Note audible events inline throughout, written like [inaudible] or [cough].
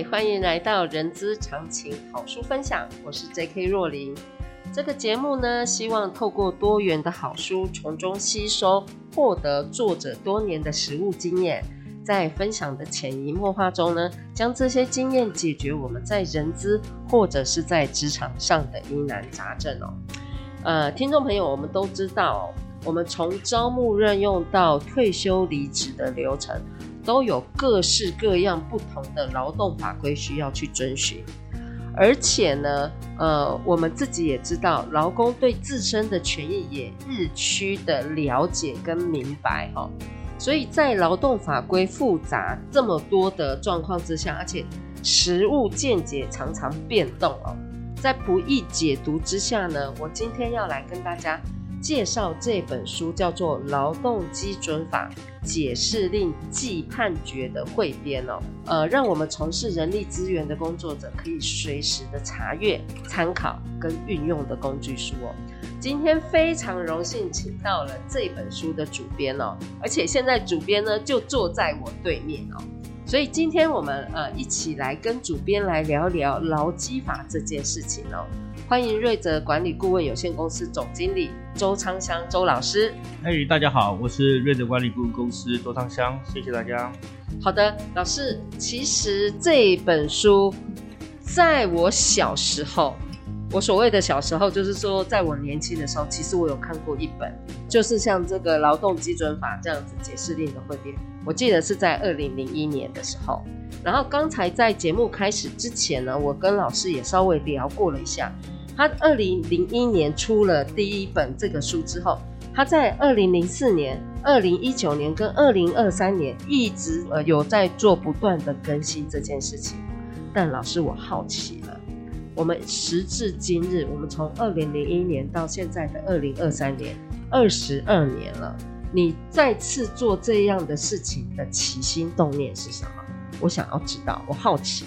欢迎来到人资常情好书分享，我是 J.K. 若琳。这个节目呢，希望透过多元的好书，从中吸收，获得作者多年的实务经验，在分享的潜移默化中呢，将这些经验解决我们在人资或者是在职场上的疑难杂症哦。呃，听众朋友，我们都知道，我们从招募任用到退休离职的流程。都有各式各样不同的劳动法规需要去遵循，而且呢，呃，我们自己也知道，劳工对自身的权益也日趋的了解跟明白哦。所以在劳动法规复杂这么多的状况之下，而且实务见解常常变动哦，在不易解读之下呢，我今天要来跟大家。介绍这本书叫做《劳动基准法解释令暨判决》的汇编哦，呃，让我们从事人力资源的工作者可以随时的查阅、参考跟运用的工具书哦。今天非常荣幸请到了这本书的主编哦，而且现在主编呢就坐在我对面哦，所以今天我们呃一起来跟主编来聊聊劳基法这件事情哦。欢迎瑞泽管理顾问有限公司总经理周昌香周老师。嘿，大家好，我是瑞泽管理顾问公司周昌香，谢谢大家。好的，老师，其实这本书在我小时候，我所谓的小时候，就是说在我年轻的时候，其实我有看过一本，就是像这个劳动基准法这样子解释令的汇编，我记得是在二零零一年的时候。然后刚才在节目开始之前呢，我跟老师也稍微聊过了一下。他二零零一年出了第一本这个书之后，他在二零零四年、二零一九年跟二零二三年一直呃有在做不断的更新这件事情。但老师，我好奇了，我们时至今日，我们从二零零一年到现在的二零二三年，二十二年了，你再次做这样的事情的起心动念是什么？我想要知道，我好奇。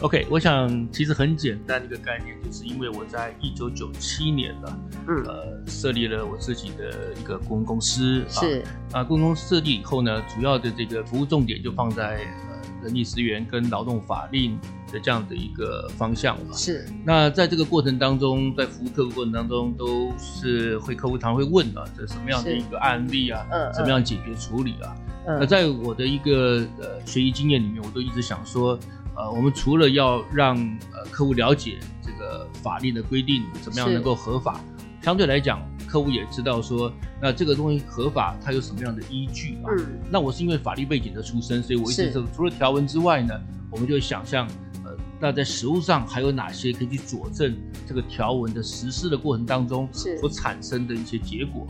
OK，我想其实很简单的一个概念，就是因为我在一九九七年呢，嗯，呃，设立了我自己的一个顾问公司，是啊，顾问公司设立以后呢，主要的这个服务重点就放在呃人力资源跟劳动法令的这样的一个方向嘛。是。那在这个过程当中，在服务客户过程当中，都是会客户常会问啊，这什么样的一个案例啊，嗯，怎么样解决处理啊？嗯，那在我的一个呃学习经验里面，我都一直想说。呃，我们除了要让呃客户了解这个法律的规定怎么样能够合法，相对来讲，客户也知道说，那这个东西合法它有什么样的依据啊？嗯，那我是因为法律背景的出身，所以我一直是，除了条文之外呢，我们就会想象，呃，那在实务上还有哪些可以去佐证这个条文的实施的过程当中所产生的一些结果？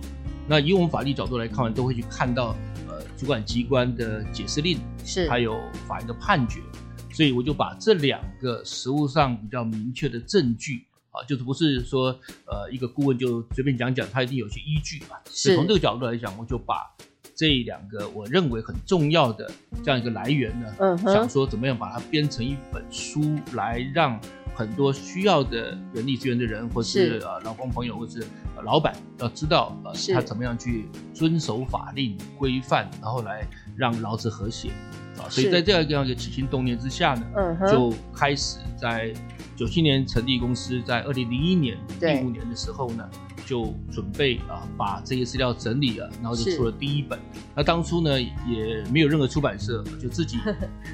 那以我们法律角度来看，都会去看到呃主管机关的解释令，是还有法院的判决。所以我就把这两个实物上比较明确的证据啊，就是不是说呃一个顾问就随便讲讲，他一定有些依据嘛。是。从这个角度来讲，我就把这两个我认为很重要的这样一个来源呢，嗯，想说怎么样把它编成一本书，来让很多需要的人力资源的人，或是呃劳工朋友，或是老板要知道呃他怎么样去遵守法令规范，然后来让劳资和谐。所以在这样一个起心动念之下呢，嗯，就开始在九七年成立公司，在二零零一年第五年的时候呢，就准备啊把这些资料整理了，然后就出了第一本。那当初呢也没有任何出版社，就自己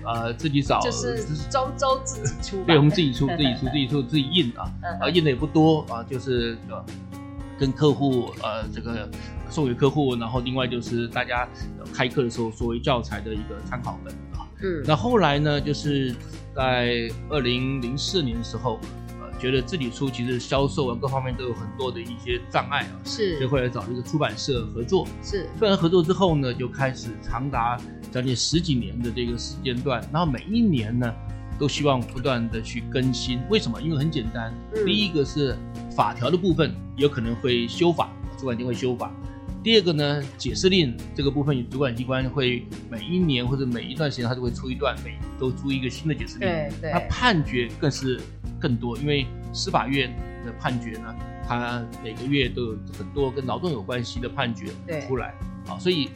呃 [laughs] 自己找，就是周周自己出，对，我们自己出，自己出，自己出，自己 [laughs] 印啊，啊印的也不多啊，就是呃跟客户呃这个。送给客户，然后另外就是大家开课的时候作为教材的一个参考本啊。嗯，那后来呢，就是在二零零四年的时候，呃，觉得自己书其实销售啊各方面都有很多的一些障碍啊，是，所以后来找这个出版社合作，是，虽然合作之后呢，就开始长达将近十几年的这个时间段，然后每一年呢，都希望不断的去更新。为什么？因为很简单，嗯、第一个是法条的部分有可能会修法，主管机关会修法。第二个呢，解释令这个部分，主管机关会每一年或者每一段时间，他就会出一段，每都出一个新的解释令。对对。他判决更是更多，因为司法院的判决呢，他每个月都有很多跟劳动有关系的判决出来。啊，所以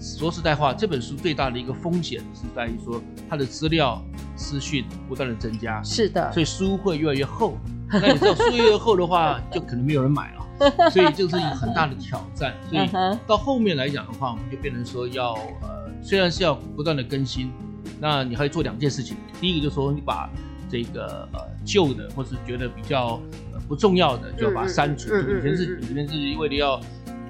说实在话，这本书最大的一个风险是在于说，它的资料资讯不断的增加。是的。所以书会越来越厚。[laughs] 那你知道数月后的话，就可能没有人买了。所以这是一个很大的挑战，所以到后面来讲的话，我们就变成说要呃，虽然是要不断的更新，那你还要做两件事情。第一个就是说，你把这个呃旧的或是觉得比较呃不重要的，就要把它删除。以前是以前是为了要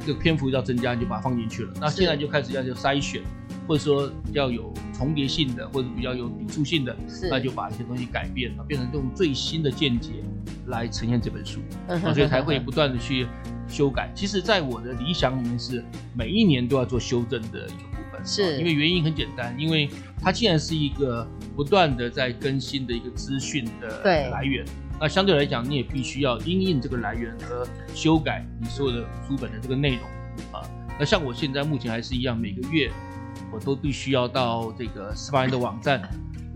这个篇幅要增加，你就把它放进去了。那现在就开始要就筛选。或者说比较有重叠性的，或者比较有抵触性的，那就把一些东西改变了，变成用最新的见解来呈现这本书，嗯、所以才会不断的去修改。其实，在我的理想里面是每一年都要做修正的一个部分，是因为原因很简单，因为它既然是一个不断的在更新的一个资讯的来源，那相对来讲，你也必须要因应这个来源和修改你所有的书本的这个内容啊。那像我现在目前还是一样，每个月。我都必须要到这个司法院的网站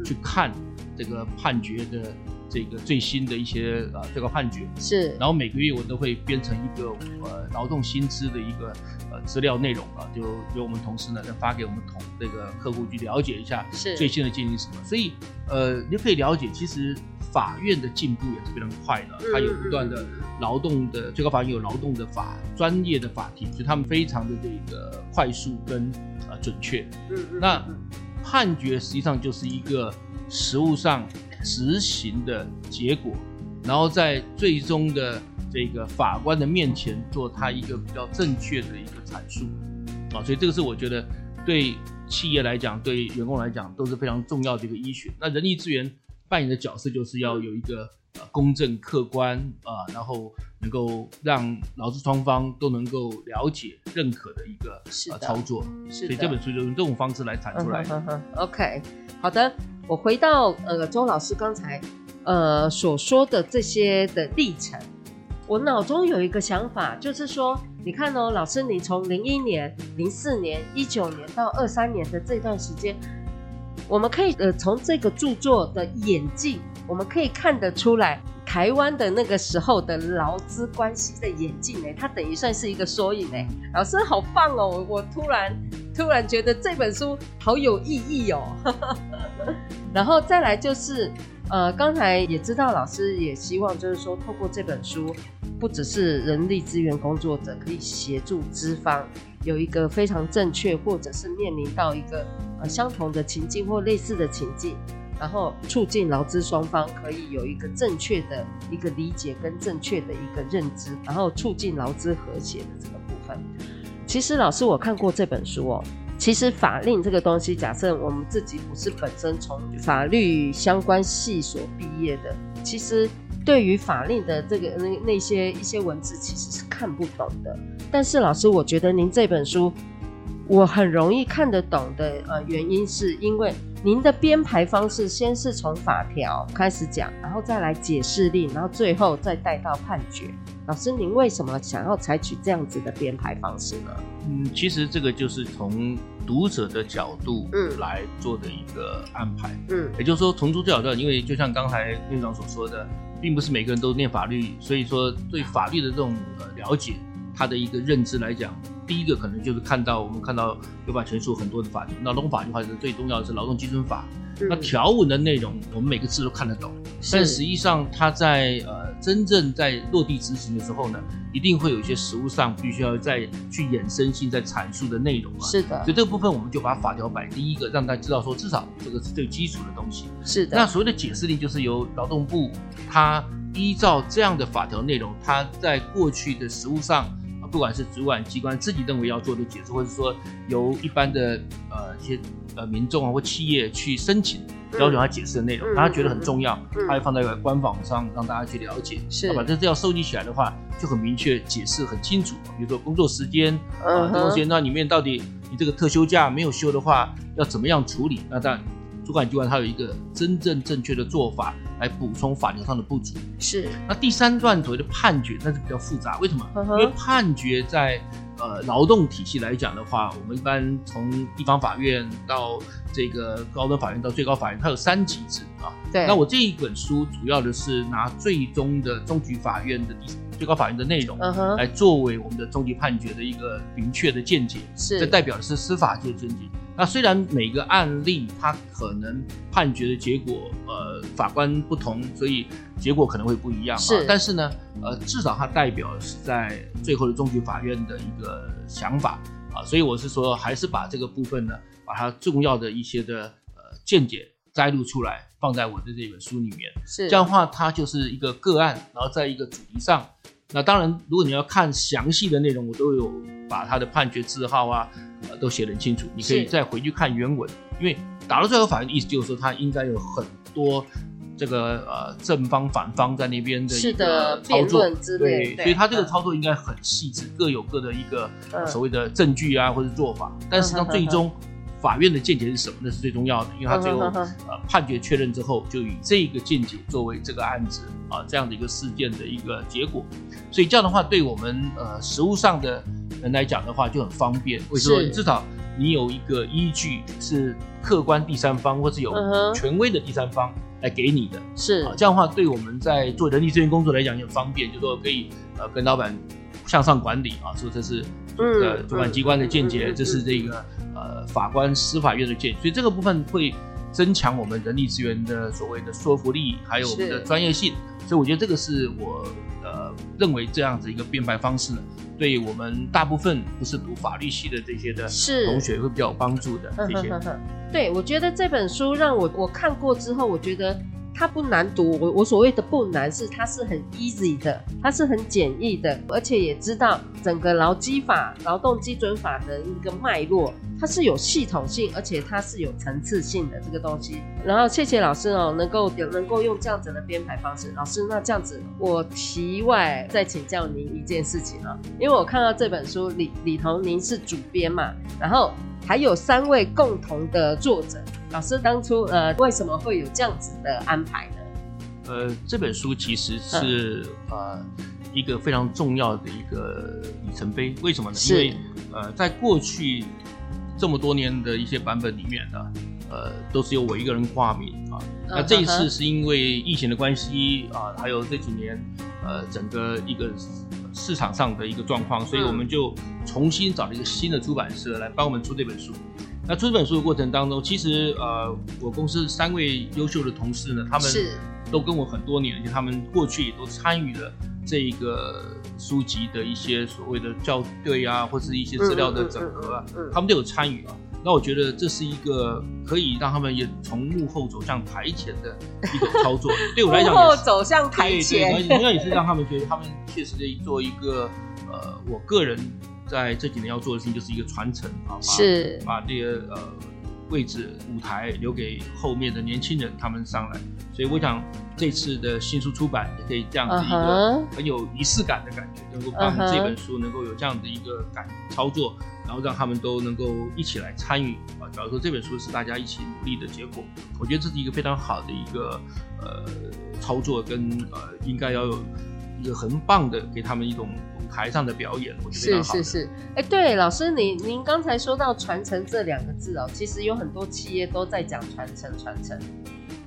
去看这个判决的这个最新的一些呃这个判决是，然后每个月我都会编成一个呃劳动薪资的一个呃资料内容啊，就由我们同事呢再发给我们同这个客户去了解一下是。最新的进行什么，所以呃你就可以了解，其实法院的进步也是非常快的，它有不断的劳动的最高法院有劳动的法专业的法庭，所以他们非常的这个快速跟。呃，准确。那判决实际上就是一个实务上执行的结果，然后在最终的这个法官的面前做他一个比较正确的一个阐述。啊，所以这个是我觉得对企业来讲，对员工来讲都是非常重要的一个医学。那人力资源扮演的角色就是要有一个。公正客观啊、呃，然后能够让劳资双方都能够了解、认可的一个操作，所以这本书就用这种方式来产出来。OK，好的，我回到呃周老师刚才呃所说的这些的历程，我脑中有一个想法，就是说，你看哦，老师，你从零一年、零四年、一九年到二三年的这段时间。我们可以呃从这个著作的演进，我们可以看得出来台湾的那个时候的劳资关系的演进呢，它等于算是一个缩影呢。老师好棒哦，我我突然突然觉得这本书好有意义哦。[laughs] 然后再来就是呃刚才也知道老师也希望就是说透过这本书，不只是人力资源工作者可以协助资方。有一个非常正确，或者是面临到一个呃相同的情境或类似的情境，然后促进劳资双方可以有一个正确的一个理解跟正确的一个认知，然后促进劳资和谐的这个部分。其实老师我看过这本书哦，其实法令这个东西，假设我们自己不是本身从法律相关系所毕业的，其实。对于法令的这个那那些一些文字，其实是看不懂的。但是老师，我觉得您这本书我很容易看得懂的，呃，原因是因为您的编排方式先是从法条开始讲，然后再来解释令，然后最后再带到判决。老师，您为什么想要采取这样子的编排方式呢？嗯，其实这个就是从读者的角度嗯来做的一个安排，嗯，也就是说从读者角度，因为就像刚才院长所说的。并不是每个人都念法律，所以说对法律的这种呃了解，他的一个认知来讲，第一个可能就是看到我们看到有把全书很多的法劳动法的话是最重要的是劳动基准法。那条文的内容，我们每个字都看得懂，但实际上它在呃真正在落地执行的时候呢，一定会有一些实务上必须要再去衍生性在阐述的内容啊。是的，所以这个部分我们就把法条摆第一个，让大家知道说至少这个是最基础的东西。是的。那所谓的解释力就是由劳动部它依照这样的法条内容，它在过去的实务上。不管是主管机关自己认为要做的解释，或者说由一般的呃一些呃民众啊或企业去申请要求他解释的内容，他觉得很重要，他会放在官网上让大家去了解。是，把这资料收集起来的话，就很明确解释很清楚。比如说工作时间啊，工作时间那里面到底你这个特休假没有休的话，要怎么样处理？那当然。主管机关它有一个真正正确的做法来补充法律上的不足。是。那第三段所谓的判决，那是比较复杂。为什么？呵呵因为判决在呃劳动体系来讲的话，我们一般从地方法院到这个高等法院到最高法院，它有三级制啊。对。那我这一本书主要的是拿最终的终局法院的第最高法院的内容，来作为我们的终极判决的一个明确的见解。是。这代表的是司法界见解。那虽然每个案例它可能判决的结果，呃，法官不同，所以结果可能会不一样。是，但是呢，呃，至少它代表是在最后的终局法院的一个想法啊，所以我是说，还是把这个部分呢，把它重要的一些的呃见解摘录出来，放在我的这本书里面。是，这样的话，它就是一个个案，然后在一个主题上。那当然，如果你要看详细的内容，我都有把他的判决字号啊，呃，都写得很清楚。你可以再回去看原文，因为打到最后法院的意思就是说，他应该有很多这个呃正方反方在那边的一个操作。之类，对，所以他这个操作应该很细致，各有各的一个所谓的证据啊或者做法，但实际上最终。法院的见解是什么？那是最重要的，因为他最后呃判决确认之后，就以这个见解作为这个案子啊这样的一个事件的一个结果，所以这样的话，对我们呃实务上的人来讲的话就很方便。为什么？至少你有一个依据是客观第三方或是有权威的第三方来给你的，是啊，这样的话对我们在做人力资源工作来讲也很方便，就是说可以呃跟老板向上管理啊，说这是呃主管机关的见解，这是这个。呃，法官、司法院的见解，所以这个部分会增强我们人力资源的所谓的说服力，还有我们的专业性。所以我觉得这个是我呃认为这样子一个编排方式呢，对我们大部分不是读法律系的这些的同学会比较有帮助的。谢谢。对，我觉得这本书让我我看过之后，我觉得。它不难读，我我所谓的不难是它是很 easy 的，它是很简易的，而且也知道整个劳基法、劳动基准法的一个脉络，它是有系统性，而且它是有层次性的这个东西。然后谢谢老师哦，能够有能够用这样子的编排方式，老师那这样子，我题外再请教您一件事情啊，因为我看到这本书里里头您是主编嘛，然后还有三位共同的作者。老师当初呃为什么会有这样子的安排呢？呃，这本书其实是、嗯、呃一个非常重要的一个里程碑。为什么呢？因为呃在过去这么多年的一些版本里面呢，呃都是由我一个人挂名啊。嗯、那这一次是因为疫情的关系啊，还有这几年呃整个一个市场上的一个状况，所以我们就重新找了一个新的出版社来帮我们出这本书。那出这本书的过程当中，其实呃，我公司三位优秀的同事呢，他们都跟我很多年，而且他们过去也都参与了这一个书籍的一些所谓的校对啊，或是一些资料的整合啊，他们都有参与啊。那我觉得这是一个可以让他们也从幕后走向台前的一种操作。[laughs] 对我来讲，幕后走向台前，对对，同样也是让他们觉得他们确实在做一个呃，我个人。在这几年要做的事情就是一个传承啊，是把这个呃位置舞台留给后面的年轻人，他们上来。所以我想这次的新书出版也可以这样子一个很有仪式感的感觉，能够帮这本书能够有这样的一个感操作，然后让他们都能够一起来参与啊。假如说这本书是大家一起努力的结果，我觉得这是一个非常好的一个呃操作，跟呃应该要有一个很棒的给他们一种。台上的表演，我觉得是是是，哎，对，老师，您您刚才说到传承这两个字哦，其实有很多企业都在讲传承传承。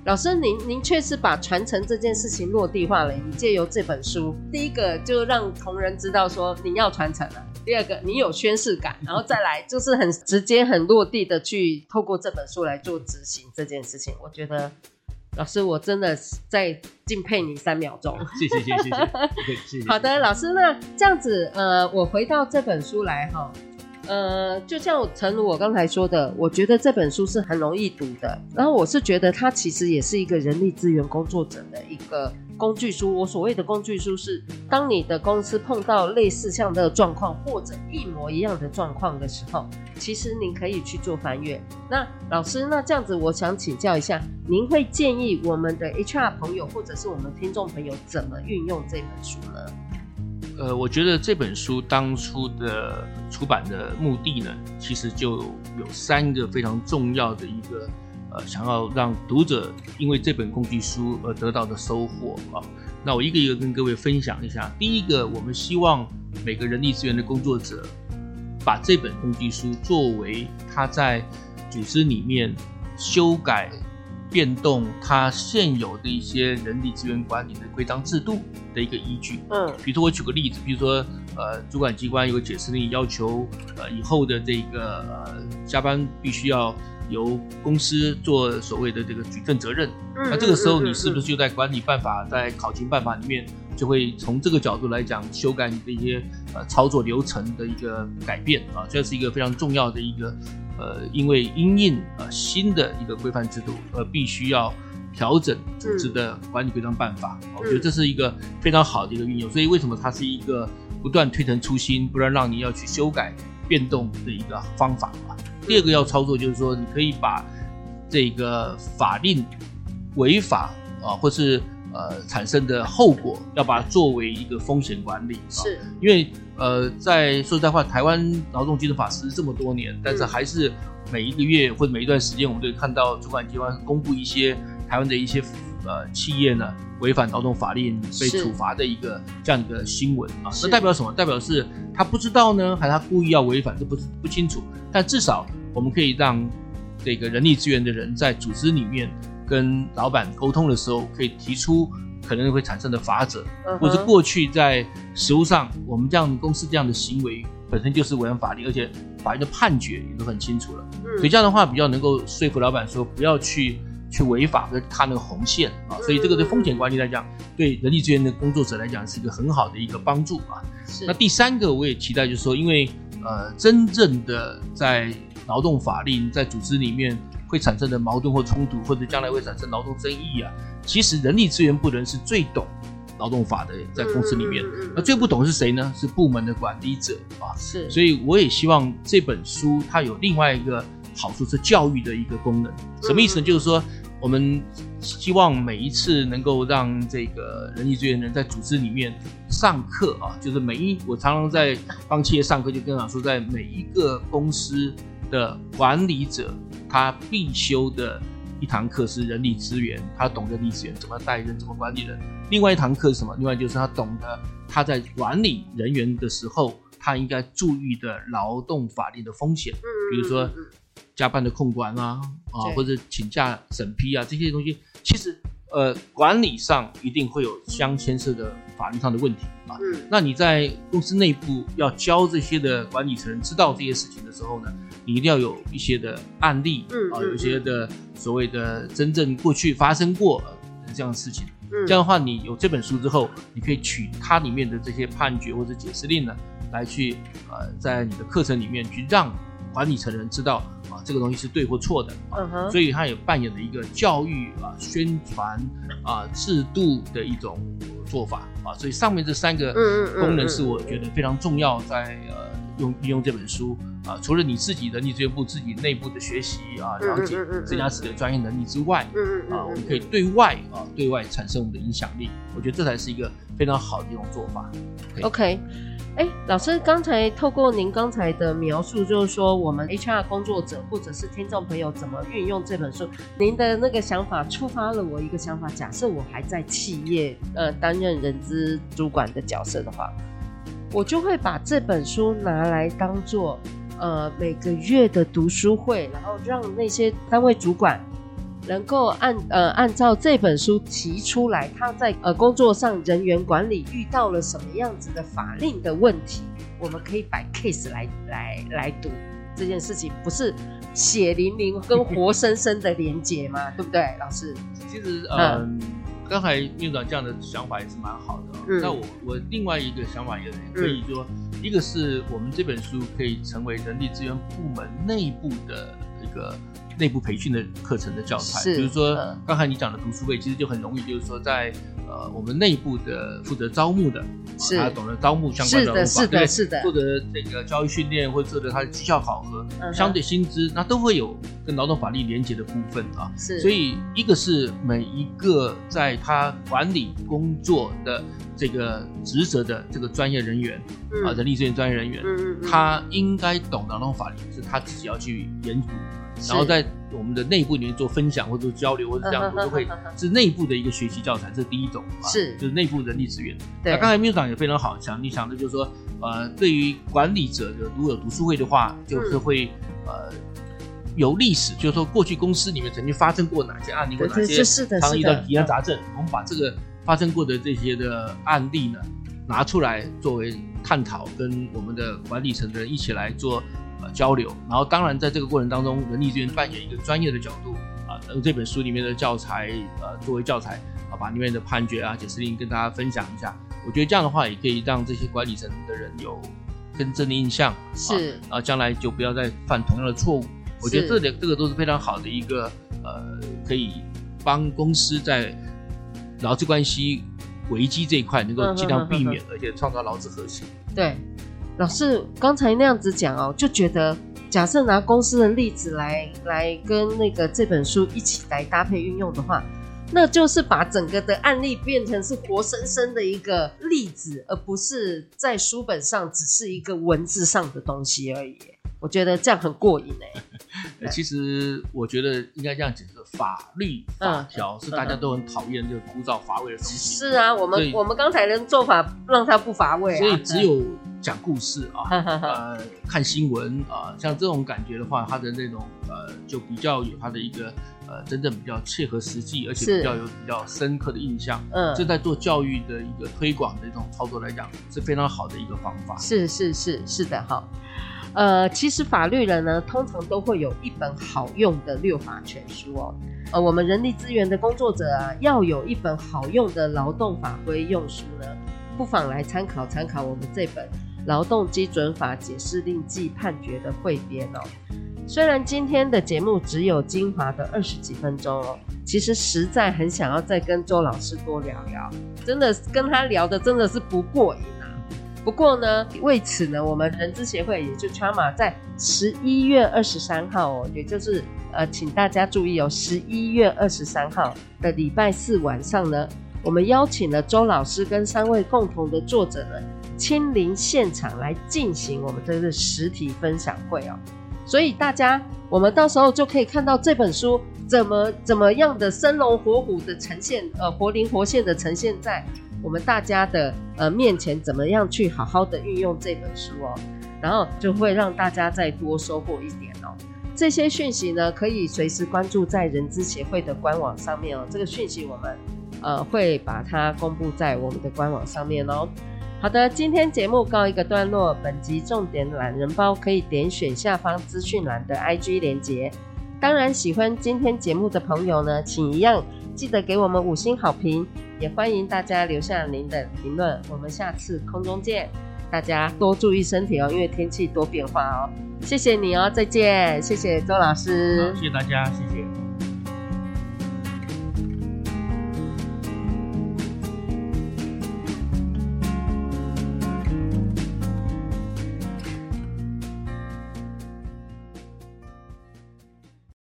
老师，您您确实把传承这件事情落地化了。你借由这本书，第一个就让同仁知道说你要传承了，第二个你有宣誓感，然后再来就是很直接、很落地的去透过这本书来做执行这件事情，我觉得。老师，我真的在敬佩你三秒钟。[laughs] 谢谢谢谢谢谢。好的，老师，那这样子，呃，我回到这本书来哈，呃，就像诚如我刚才说的，我觉得这本书是很容易读的。然后我是觉得它其实也是一个人力资源工作者的一个工具书。我所谓的工具书是，当你的公司碰到类似像这个状况，或者一模一样的状况的时候，其实您可以去做翻阅。那老师，那这样子，我想请教一下，您会建议我们的 HR 朋友，或者是我们听众朋友，怎么运用这本书呢？呃，我觉得这本书当初的出版的目的呢，其实就有三个非常重要的一个呃，想要让读者因为这本工具书而得到的收获啊。那我一个一个跟各位分享一下。第一个，我们希望每个人力资源的工作者把这本工具书作为他在组织里面修改。变动它现有的一些人力资源管理的规章制度的一个依据。嗯，比如说我举个例子，比如说呃，主管机关有个解释令要求，呃，以后的这个呃加班必须要由公司做所谓的这个举证责任。嗯，那这个时候你是不是就在管理办法、在考勤办法里面，就会从这个角度来讲修改你的一些呃操作流程的一个改变啊？这是一个非常重要的一个。呃，因为因应呃新的一个规范制度，而必须要调整组织的管理规章办法，嗯，我觉得这是一个非常好的一个运用。所以为什么它是一个不断推陈出新，不断让你要去修改变动的一个方法啊？第二个要操作就是说，你可以把这个法令违法啊，或是呃产生的后果，要把它作为一个风险管理，是因为。呃，在说实在话，台湾劳动基准法实施这么多年，但是还是每一个月或者每一段时间，我们都会看到主管机关公布一些台湾的一些呃企业呢违反劳动法令被处罚的一个这样的新闻啊。那代表什么？代表是他不知道呢，还是他故意要违反？这不不清楚。但至少我们可以让这个人力资源的人在组织里面跟老板沟通的时候，可以提出。可能会产生的法则，或者是过去在实务上，我们这样公司这样的行为本身就是违反法律，而且法院的判决也都很清楚了。所以这样的话比较能够说服老板说不要去去违法，和踏那个红线啊。所以这个对风险管理来讲，对人力资源的工作者来讲是一个很好的一个帮助啊。那第三个我也期待就是说，因为呃，真正的在劳动法令在组织里面。会产生的矛盾或冲突，或者将来会产生劳动争议啊。其实人力资源部人是最懂劳动法的，在公司里面，那最不懂是谁呢？是部门的管理者啊。是，所以我也希望这本书它有另外一个好处，是教育的一个功能。什么意思呢？就是说，我们希望每一次能够让这个人力资源人在组织里面上课啊，就是每一我常常在帮企业上课，就跟他说，在每一个公司的管理者。他必修的一堂课是人力资源，他懂人力资源怎么带人，怎么管理人。另外一堂课是什么？另外就是他懂得他在管理人员的时候，他应该注意的劳动法律的风险，比如说加班的控管啊，啊或者请假审批啊这些东西，其实。呃，管理上一定会有相牵涉的法律上的问题啊。嗯，那你在公司内部要教这些的管理层知道这些事情的时候呢，你一定要有一些的案例，嗯啊，有一些的所谓的真正过去发生过的这样的事情。嗯，这样的话，你有这本书之后，你可以取它里面的这些判决或者解释令呢，来去呃，在你的课程里面去让管理层的人知道。啊，这个东西是对或错的，嗯哼，所以它也扮演了一个教育啊、宣传啊、制度的一种做法啊，所以上面这三个功能是我觉得非常重要，在呃用运用这本书啊，除了你自己人力资源部自己内部的学习啊、了解增加自己的专业能力之外，啊，我们可以对外啊对外产生我们的影响力，我觉得这才是一个非常好的一种做法。OK。哎，老师，刚才透过您刚才的描述，就是说我们 HR 工作者或者是听众朋友怎么运用这本书，您的那个想法触发了我一个想法。假设我还在企业呃担任人资主管的角色的话，我就会把这本书拿来当做呃每个月的读书会，然后让那些单位主管。能够按呃按照这本书提出来，他在呃工作上人员管理遇到了什么样子的法令的问题，我们可以摆 case 来来来读这件事情，不是血淋淋跟活生生的连接吗？对不对，老师？其实呃，嗯、刚才院长这样的想法也是蛮好的。嗯、那我我另外一个想法也可以说，嗯、一个是我们这本书可以成为人力资源部门内部的一个。内部培训的课程的教材，比如说刚才你讲的读书会，其实就很容易，就是说在呃，我们内部的负责招募的，是，他懂得招募相关的法，是的，是的，是的，负责这个教育训练或者他的绩效考核，嗯、相对薪资那都会有跟劳动法律连接的部分啊。是，所以一个是每一个在他管理工作的这个职责的这个专业人员、嗯、啊，人力资源专业人员，嗯嗯嗯、他应该懂劳动法律，是他自己要去研读。然后在我们的内部里面做分享或者做交流或者这样子，都会是内部的一个学习教材，这是第一种啊，是就是内部人力资源。对，那刚才秘书长也非常好，想你想的就是说，呃，对于管理者的如果有读书会的话，就是会、嗯、呃有历史，就是说过去公司里面曾经发生过哪些案例或哪些常遇到疑难杂症，我们把这个发生过的这些的案例呢拿出来作为探讨，跟我们的管理层的人一起来做。呃，交流，然后当然在这个过程当中，人力资源扮演一个专业的角度啊，用这本书里面的教材呃作为教材啊，把里面的判决啊、解释令跟大家分享一下。我觉得这样的话也可以让这些管理层的人有更正的印象，是啊，将来就不要再犯同样的错误。我觉得这两这个都是非常好的一个呃，可以帮公司在劳资关系危机这一块能够尽量避免，而且创造劳资和谐。对。老师刚才那样子讲哦，就觉得假设拿公司的例子来来跟那个这本书一起来搭配运用的话，那就是把整个的案例变成是活生生的一个例子，而不是在书本上只是一个文字上的东西而已。我觉得这样很过瘾哎。其实我觉得应该这样解释：法律法条是大家都很讨厌这个枯燥乏味的东西。是啊，我们我们刚才的做法让它不乏味啊。所以只有。讲故事啊，[laughs] 呃，看新闻啊，像这种感觉的话，他的那种呃，就比较有他的一个呃，真正比较切合实际，而且比较有比较深刻的印象。嗯，这在做教育的一个推广的一种操作来讲，是非常好的一个方法。是是是是的哈，呃，其实法律人呢，通常都会有一本好用的六法全书哦。呃，我们人力资源的工作者啊，要有一本好用的劳动法规用书呢，不妨来参考参考我们这本。劳动基准法解释令暨判决的汇编哦，虽然今天的节目只有精华的二十几分钟哦，其实实在很想要再跟周老师多聊聊，真的跟他聊的真的是不过瘾啊。不过呢，为此呢，我们人资协会也就 Chama 在十一月二十三号哦，也就是呃，请大家注意哦，十一月二十三号的礼拜四晚上呢，我们邀请了周老师跟三位共同的作者呢。亲临现场来进行我们这个实体分享会哦，所以大家我们到时候就可以看到这本书怎么怎么样的生龙活虎的呈现，呃，活灵活现的呈现在我们大家的呃面前，怎么样去好好的运用这本书哦，然后就会让大家再多收获一点哦。这些讯息呢，可以随时关注在人资协会的官网上面哦。这个讯息我们呃会把它公布在我们的官网上面哦。好的，今天节目告一个段落。本集重点懒人包可以点选下方资讯栏的 IG 连结。当然，喜欢今天节目的朋友呢，请一样记得给我们五星好评，也欢迎大家留下您的评论。我们下次空中见，大家多注意身体哦，因为天气多变化哦。谢谢你哦，再见，谢谢周老师，谢谢大家，谢谢。